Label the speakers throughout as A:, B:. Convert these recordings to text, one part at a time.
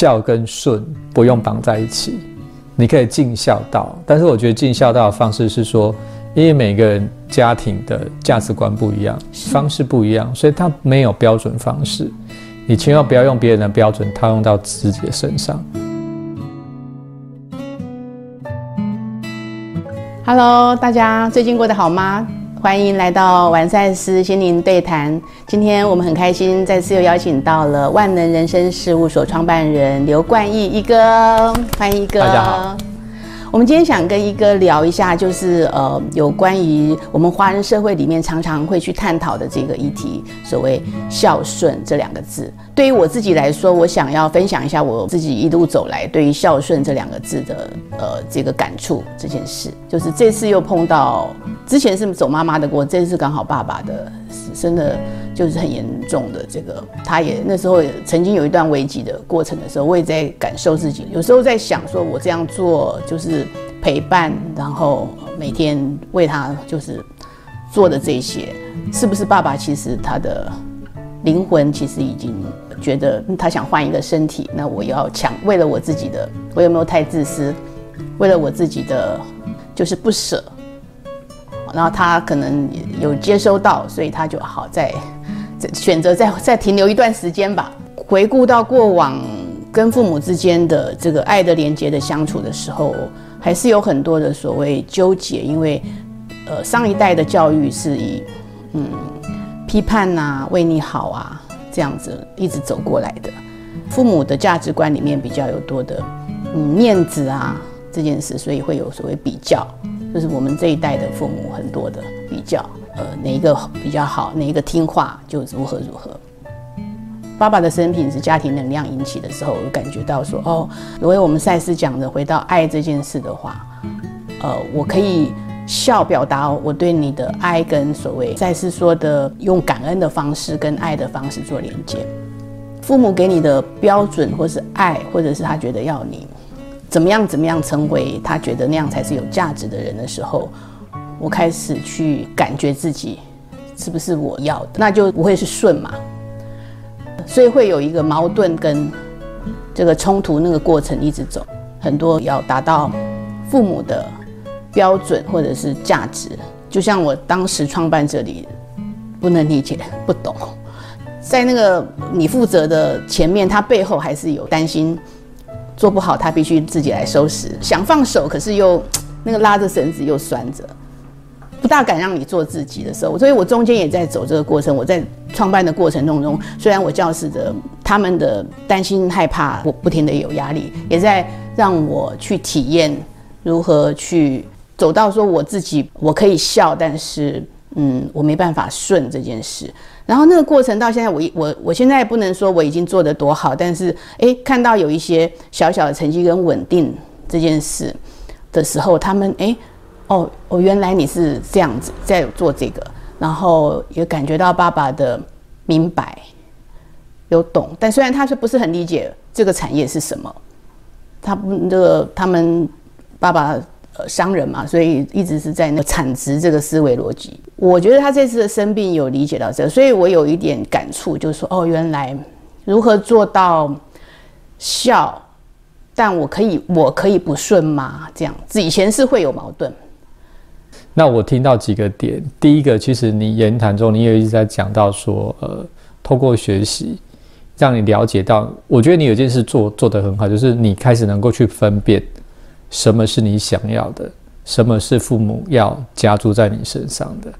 A: 孝跟顺不用绑在一起，你可以尽孝道。但是我觉得尽孝道的方式是说，因为每个人家庭的价值观不一样，方式不一样，所以他没有标准方式。你千万不要用别人的标准套用到自己的身上。
B: Hello，大家最近过得好吗？欢迎来到完善师心灵对谈。今天我们很开心，再次又邀请到了万能人生事务所创办人刘冠毅一哥，欢迎一哥。
A: 大家好。
B: 我们今天想跟一哥聊一下，就是呃，有关于我们华人社会里面常常会去探讨的这个议题，所谓孝顺这两个字。对于我自己来说，我想要分享一下我自己一路走来对于孝顺这两个字的呃这个感触这件事。就是这次又碰到，之前是走妈妈的过，这次刚好爸爸的，真的就是很严重的这个，他也那时候也曾经有一段危机的过程的时候，我也在感受自己，有时候在想说，我这样做就是。陪伴，然后每天为他就是做的这些，是不是爸爸？其实他的灵魂其实已经觉得他想换一个身体。那我要抢，为了我自己的，我有没有太自私？为了我自己的，就是不舍。然后他可能有接收到，所以他就好在选择再再停留一段时间吧。回顾到过往跟父母之间的这个爱的连接的相处的时候。还是有很多的所谓纠结，因为，呃，上一代的教育是以，嗯，批判呐，为你好啊，这样子一直走过来的。父母的价值观里面比较有多的，嗯，面子啊这件事，所以会有所谓比较，就是我们这一代的父母很多的比较，呃，哪一个比较好，哪一个听话就如何如何。爸爸的生平是家庭能量引起的时候，我感觉到说，哦，如果我们赛斯讲的回到爱这件事的话，呃，我可以笑表达我对你的爱，跟所谓赛斯说的用感恩的方式跟爱的方式做连接。父母给你的标准，或是爱，或者是他觉得要你怎么样怎么样成为他觉得那样才是有价值的人的时候，我开始去感觉自己是不是我要的，那就不会是顺嘛。所以会有一个矛盾跟这个冲突，那个过程一直走，很多要达到父母的标准或者是价值，就像我当时创办这里，不能理解不懂，在那个你负责的前面，他背后还是有担心做不好，他必须自己来收拾，想放手，可是又那个拉着绳子又拴着。大敢让你做自己的时候，所以我中间也在走这个过程。我在创办的过程当中，虽然我教室的他们的担心害怕，我不停的有压力，也在让我去体验如何去走到说我自己我可以笑，但是嗯，我没办法顺这件事。然后那个过程到现在，我我我现在不能说我已经做得多好，但是诶，看到有一些小小的成绩跟稳定这件事的时候，他们诶。哦，哦，原来你是这样子在做这个，然后也感觉到爸爸的明白，有懂，但虽然他是不是很理解这个产业是什么，他不这个他们爸爸呃商人嘛，所以一直是在那个产值这个思维逻辑。我觉得他这次的生病有理解到这，所以我有一点感触，就是说哦，原来如何做到孝，但我可以我可以不顺吗？这样子以前是会有矛盾。
A: 那我听到几个点，第一个，其实你言谈中你也一直在讲到说，呃，透过学习，让你了解到，我觉得你有件事做做得很好，就是你开始能够去分辨，什么是你想要的，什么是父母要加注在你身上的，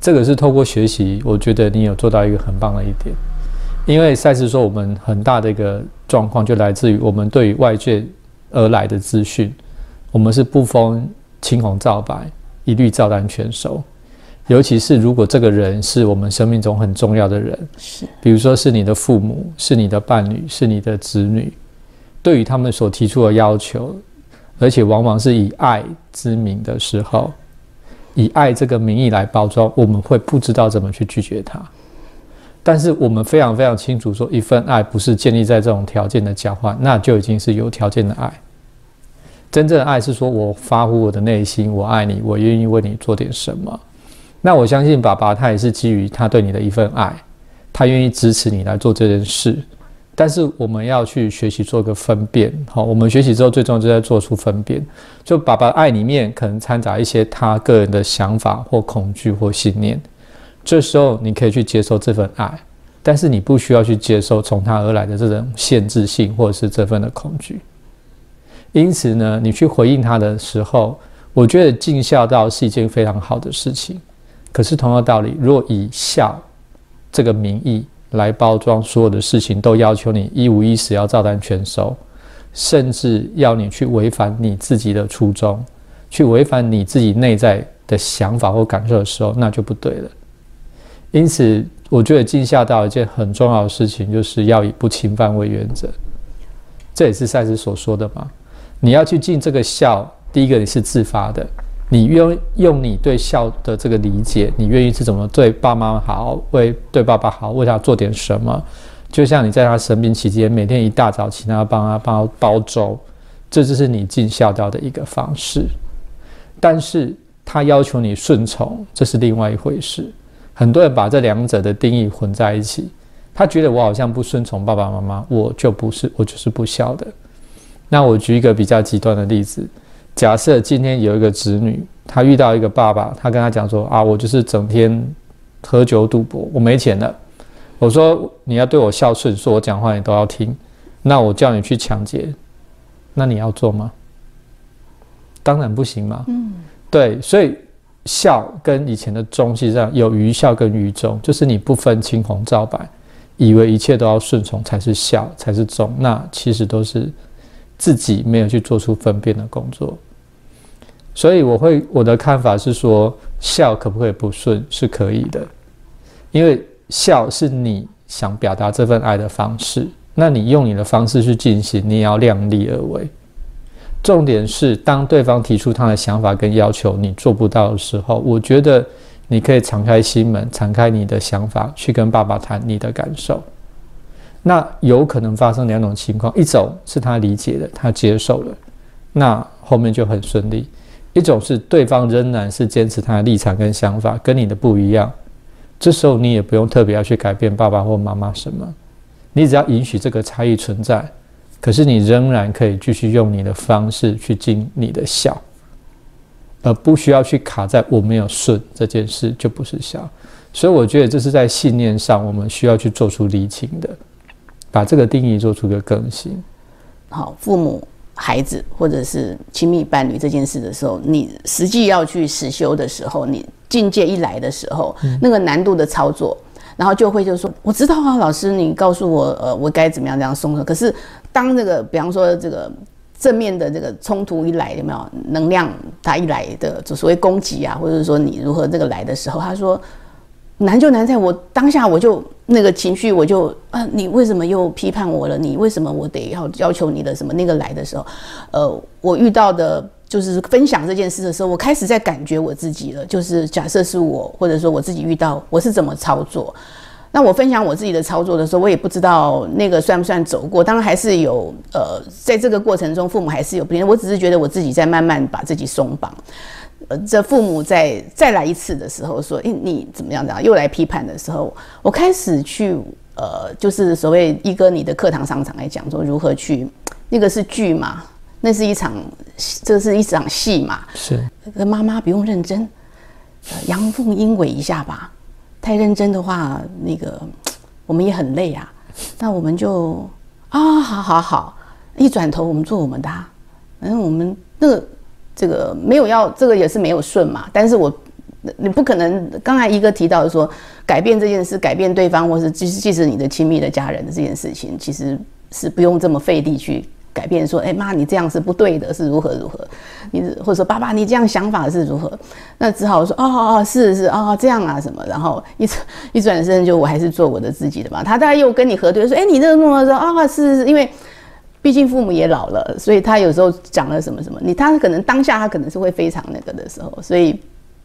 A: 这个是透过学习，我觉得你有做到一个很棒的一点，因为赛斯说我们很大的一个状况就来自于我们对于外界而来的资讯，我们是不分青红皂白。一律照单全收，尤其是如果这个人是我们生命中很重要的人，
B: 是，
A: 比如说是你的父母，是你的伴侣，是你的子女，对于他们所提出的要求，而且往往是以爱之名的时候，以爱这个名义来包装，我们会不知道怎么去拒绝他。但是我们非常非常清楚，说一份爱不是建立在这种条件的交换，那就已经是有条件的爱。真正的爱是说，我发乎我的内心，我爱你，我愿意为你做点什么。那我相信爸爸他也是基于他对你的一份爱，他愿意支持你来做这件事。但是我们要去学习做个分辨，好，我们学习之后最重要就在做出分辨。就爸爸爱里面可能掺杂一些他个人的想法或恐惧或信念，这时候你可以去接受这份爱，但是你不需要去接受从他而来的这种限制性或者是这份的恐惧。因此呢，你去回应他的时候，我觉得尽孝道是一件非常好的事情。可是同样道理，若以孝这个名义，来包装所有的事情，都要求你一五一十要照单全收，甚至要你去违反你自己的初衷，去违反你自己内在的想法或感受的时候，那就不对了。因此，我觉得尽孝道一件很重要的事情，就是要以不侵犯为原则。这也是赛斯所说的嘛。你要去尽这个孝，第一个你是自发的。你用用你对孝的这个理解，你愿意是怎么对爸妈好，为对爸爸好，为他做点什么？就像你在他生病期间，每天一大早请他帮他帮他煲粥，这就是你尽孝道的一个方式。但是他要求你顺从，这是另外一回事。很多人把这两者的定义混在一起，他觉得我好像不顺从爸爸妈妈，我就不是我就是不孝的。那我举一个比较极端的例子。假设今天有一个子女，他遇到一个爸爸，他跟他讲说：“啊，我就是整天喝酒赌博，我没钱了。”我说：“你要对我孝顺，说我讲话你都要听。那我叫你去抢劫，那你要做吗？当然不行嘛。嗯，对，所以孝跟以前的忠实际上有愚孝跟愚忠，就是你不分青红皂白，以为一切都要顺从才是孝才是忠，那其实都是自己没有去做出分辨的工作。所以我会我的看法是说，孝可不可以不顺？是可以的，因为孝是你想表达这份爱的方式。那你用你的方式去进行，你也要量力而为。重点是，当对方提出他的想法跟要求，你做不到的时候，我觉得你可以敞开心门，敞开你的想法，去跟爸爸谈你的感受。那有可能发生两种情况：一种是他理解了，他接受了，那后面就很顺利。一种是对方仍然是坚持他的立场跟想法，跟你的不一样，这时候你也不用特别要去改变爸爸或妈妈什么，你只要允许这个差异存在，可是你仍然可以继续用你的方式去尽你的孝，而不需要去卡在我没有顺这件事就不是孝，所以我觉得这是在信念上我们需要去做出厘清的，把这个定义做出个更新。
B: 好，父母。孩子或者是亲密伴侣这件事的时候，你实际要去实修的时候，你境界一来的时候，那个难度的操作，然后就会就说，我知道啊，老师，你告诉我，呃，我该怎么样这样松手。可是当这个，比方说这个正面的这个冲突一来，有没有能量？它一来的就所谓攻击啊，或者说你如何这个来的时候，他说。难就难在我当下我就那个情绪我就啊，你为什么又批判我了？你为什么我得要要求你的什么？那个来的时候，呃，我遇到的就是分享这件事的时候，我开始在感觉我自己了。就是假设是我，或者说我自己遇到我是怎么操作，那我分享我自己的操作的时候，我也不知道那个算不算走过。当然还是有呃，在这个过程中，父母还是有不我只是觉得我自己在慢慢把自己松绑。呃，这父母在再来一次的时候说：“诶，你怎么样？怎样？”又来批判的时候，我开始去呃，就是所谓一哥你的课堂上场来讲说如何去，那个是剧嘛，那是一场，这是一场戏嘛。
A: 是。
B: 妈妈不用认真，阳奉阴违一下吧。太认真的话，那个我们也很累啊。那我们就啊，好好好，一转头我们做我们的，反正我们那个。这个没有要，这个也是没有顺嘛。但是我，你不可能。刚才一个提到说，改变这件事，改变对方，或是即使即使你的亲密的家人的这件事情，其实是不用这么费力去改变。说，哎妈，你这样是不对的，是如何如何？你或者说爸爸，你这样想法是如何？那只好说，哦哦哦，是是哦这样啊什么？然后一 一转身就我还是做我的自己的嘛。他大概又跟你核对说，哎，你这个弄的说啊，是是因为。毕竟父母也老了，所以他有时候讲了什么什么，你他可能当下他可能是会非常那个的时候，所以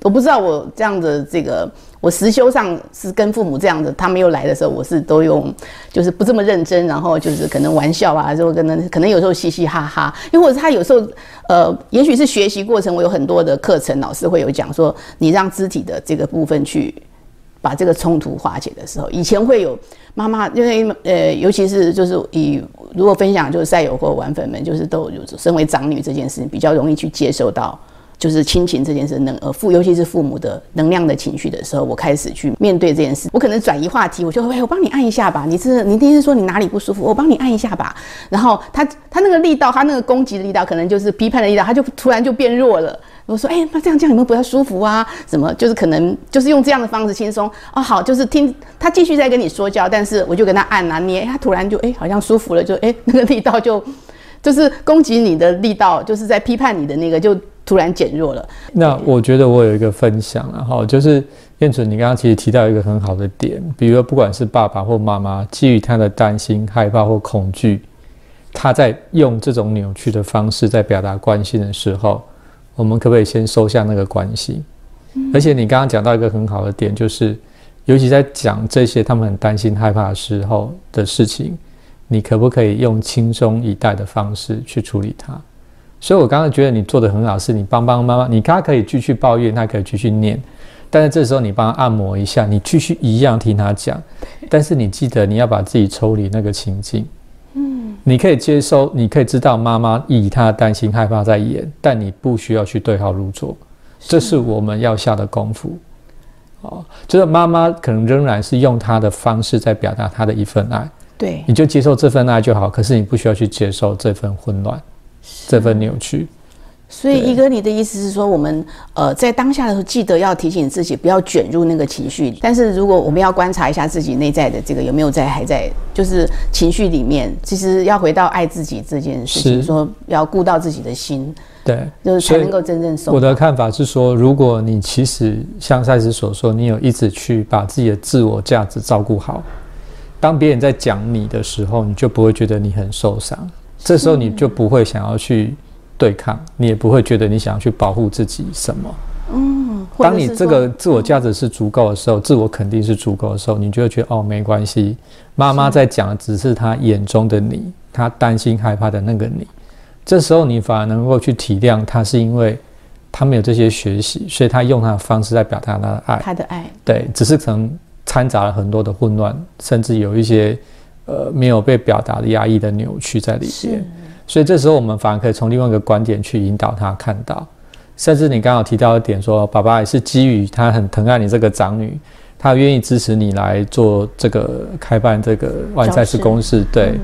B: 我不知道我这样的这个我实修上是跟父母这样的，他们又来的时候，我是都用就是不这么认真，然后就是可能玩笑啊，就可能可能有时候嘻嘻哈哈，又或者他有时候呃，也许是学习过程，我有很多的课程老师会有讲说，你让肢体的这个部分去。把这个冲突化解的时候，以前会有妈妈，因为呃，尤其是就是以如果分享就是赛友或玩粉们，就是都有身为长女这件事比较容易去接受到。就是亲情这件事，能呃父，尤其是父母的能量的情绪的时候，我开始去面对这件事。我可能转移话题，我就哎，我帮你按一下吧。你是你第一次说你哪里不舒服，我帮你按一下吧。然后他他那个力道，他那个攻击的力道，可能就是批判的力道，他就突然就变弱了。我说哎，那这样这样你们不要舒服啊？什么就是可能就是用这样的方式轻松哦。好，就是听他继续在跟你说教，但是我就跟他按啊捏，他突然就哎好像舒服了，就哎 那个力道就就是攻击你的力道，就是在批判你的那个就。突然减弱了。
A: 那我觉得我有一个分享了哈，就是燕纯，你刚刚其实提到一个很好的点，比如说不管是爸爸或妈妈，基于他的担心、害怕或恐惧，他在用这种扭曲的方式在表达关心的时候，我们可不可以先收下那个关心？而且你刚刚讲到一个很好的点，就是尤其在讲这些他们很担心、害怕的时候的事情，你可不可以用轻松以待的方式去处理它？所以，我刚刚觉得你做的很好，是你帮帮妈妈，你他可以继续抱怨，他可以继续念，但是这时候你帮他按摩一下，你继续一样听他讲，但是你记得你要把自己抽离那个情境，嗯，你可以接收，你可以知道妈妈以她的担心害怕在演，但你不需要去对号入座，这是我们要下的功夫，哦，就是妈妈可能仍然是用她的方式在表达她的一份爱，
B: 对，
A: 你就接受这份爱就好，可是你不需要去接受这份混乱。这份扭曲，
B: 所以一哥，你的意思是说，我们呃在当下的时候，记得要提醒自己不要卷入那个情绪。但是如果我们要观察一下自己内在的这个有没有在还在就是情绪里面，其实要回到爱自己这件事情，说要顾到自己的心，
A: 对，
B: 就是才能够真正受。
A: 我的看法是说，如果你其实像赛斯所说，你有一直去把自己的自我价值照顾好，当别人在讲你的时候，你就不会觉得你很受伤。这时候你就不会想要去对抗，你也不会觉得你想要去保护自己什么。嗯，当你这个自我价值是足够的时候，自我肯定是足够的时候，你就会觉得哦，没关系。妈妈在讲的只是她眼中的你，她担心害怕的那个你。这时候你反而能够去体谅她，是因为她没有这些学习，所以她用她的方式在表达她的爱。
B: 她的爱，
A: 对，只是可能掺杂了很多的混乱，甚至有一些。呃，没有被表达的压抑的扭曲在里边，所以这时候我们反而可以从另外一个观点去引导他看到，甚至你刚好提到一点说，爸爸也是基于他很疼爱你这个长女，他愿意支持你来做这个开办这个万赛事公司。对，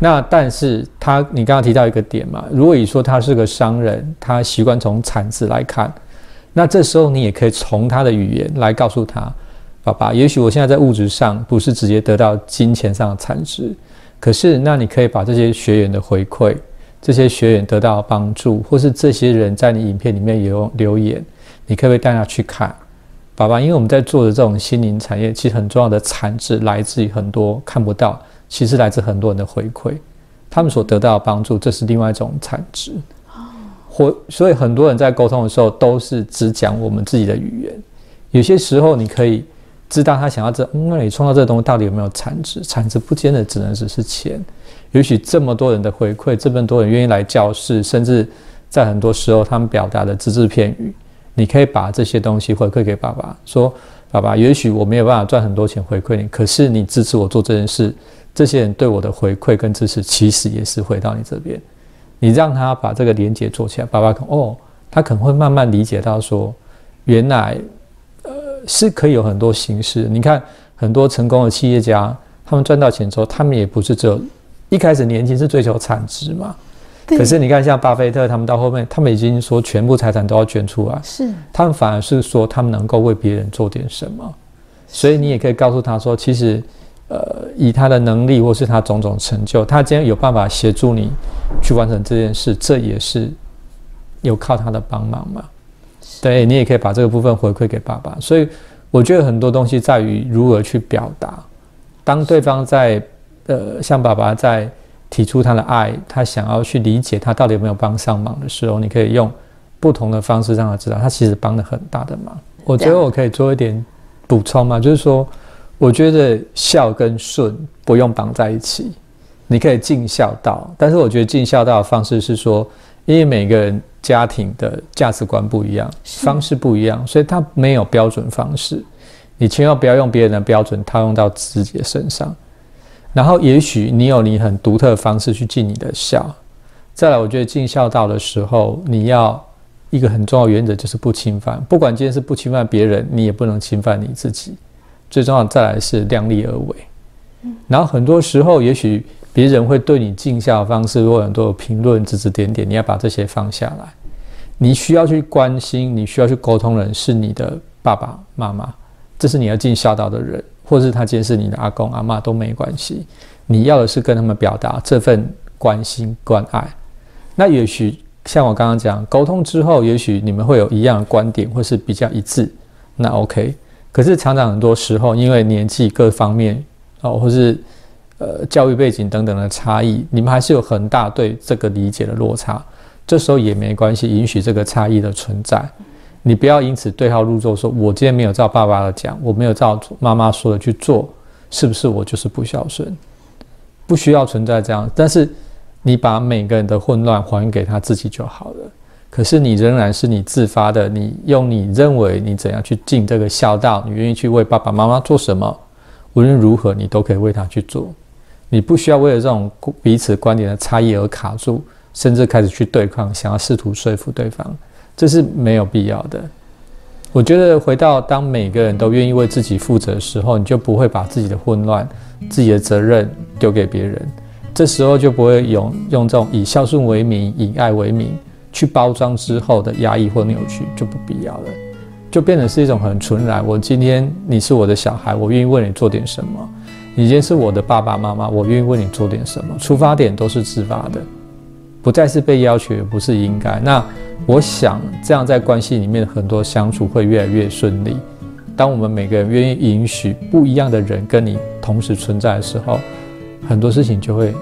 A: 那但是他你刚刚提到一个点嘛，如果你说他是个商人，他习惯从产值来看，那这时候你也可以从他的语言来告诉他。爸爸，也许我现在在物质上不是直接得到金钱上的产值，可是那你可以把这些学员的回馈，这些学员得到帮助，或是这些人在你影片里面有留言，你可不可以带他去看？爸爸，因为我们在做的这种心灵产业，其实很重要的产值来自于很多看不到，其实来自很多人的回馈，他们所得到的帮助，这是另外一种产值。哦，或所以很多人在沟通的时候都是只讲我们自己的语言，有些时候你可以。知道他想要这，那你创造这个东西到底有没有产值？产值不见得只能只是钱。也许这么多人的回馈，这么多人愿意来教室，甚至在很多时候他们表达的只字片语，你可以把这些东西回馈给爸爸，说：“爸爸，也许我没有办法赚很多钱回馈你，可是你支持我做这件事，这些人对我的回馈跟支持，其实也是回到你这边。你让他把这个连接做起来，爸爸哦，他可能会慢慢理解到说，原来。”是可以有很多形式。你看，很多成功的企业家，他们赚到钱之后，他们也不是只有一开始年轻是追求产值嘛。可是你看，像巴菲特他们到后面，他们已经说全部财产都要捐出来。
B: 是。
A: 他们反而是说，他们能够为别人做点什么。所以你也可以告诉他说，其实，呃，以他的能力或是他种种成就，他今天有办法协助你去完成这件事，这也是有靠他的帮忙嘛。对你也可以把这个部分回馈给爸爸，所以我觉得很多东西在于如何去表达。当对方在呃向爸爸在提出他的爱，他想要去理解他到底有没有帮上忙的时候，你可以用不同的方式让他知道，他其实帮了很大的忙。我觉得我可以做一点补充嘛，就是说，我觉得孝跟顺不用绑在一起，你可以尽孝道，但是我觉得尽孝道的方式是说，因为每个人。家庭的价值观不一样，方式不一样，所以他没有标准方式。你千万不要用别人的标准套用到自己的身上。然后，也许你有你很独特的方式去尽你的孝。再来，我觉得尽孝道的时候，你要一个很重要原则就是不侵犯。不管今天是不侵犯别人，你也不能侵犯你自己。最重要再来是量力而为。然后很多时候，也许别人会对你尽孝的方式有很多评论、指指点点，你要把这些放下来。你需要去关心、你需要去沟通的人是你的爸爸妈妈，这是你要尽孝道的人。或是他今天是你的阿公阿妈都没关系，你要的是跟他们表达这份关心关爱。那也许像我刚刚讲，沟通之后，也许你们会有一样的观点，或是比较一致，那 OK。可是常常很多时候，因为年纪各方面哦，或是呃教育背景等等的差异，你们还是有很大对这个理解的落差。这时候也没关系，允许这个差异的存在。你不要因此对号入座，说我今天没有照爸爸的讲，我没有照妈妈说的去做，是不是我就是不孝顺？不需要存在这样。但是你把每个人的混乱还给他自己就好了。可是你仍然是你自发的，你用你认为你怎样去尽这个孝道，你愿意去为爸爸妈妈做什么，无论如何你都可以为他去做。你不需要为了这种彼此观点的差异而卡住，甚至开始去对抗，想要试图说服对方。这是没有必要的。我觉得回到当每个人都愿意为自己负责的时候，你就不会把自己的混乱、自己的责任丢给别人。这时候就不会用用这种以孝顺为名、以爱为名去包装之后的压抑或扭曲，就不必要了。就变成是一种很纯然。我今天你是我的小孩，我愿意为你做点什么；你今天是我的爸爸妈妈，我愿意为你做点什么。出发点都是自发的。不再是被要求，也不是应该。那我想，这样在关系里面很多相处会越来越顺利。当我们每个人愿意允许不一样的人跟你同时存在的时候，很多事情就会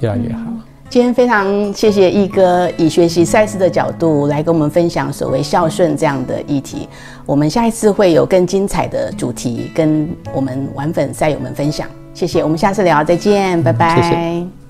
A: 越来越好。
B: 今天非常谢谢一哥以学习赛事的角度来跟我们分享所谓孝顺这样的议题。我们下一次会有更精彩的主题跟我们玩粉赛友们分享。谢谢，我们下次聊，再见，拜拜。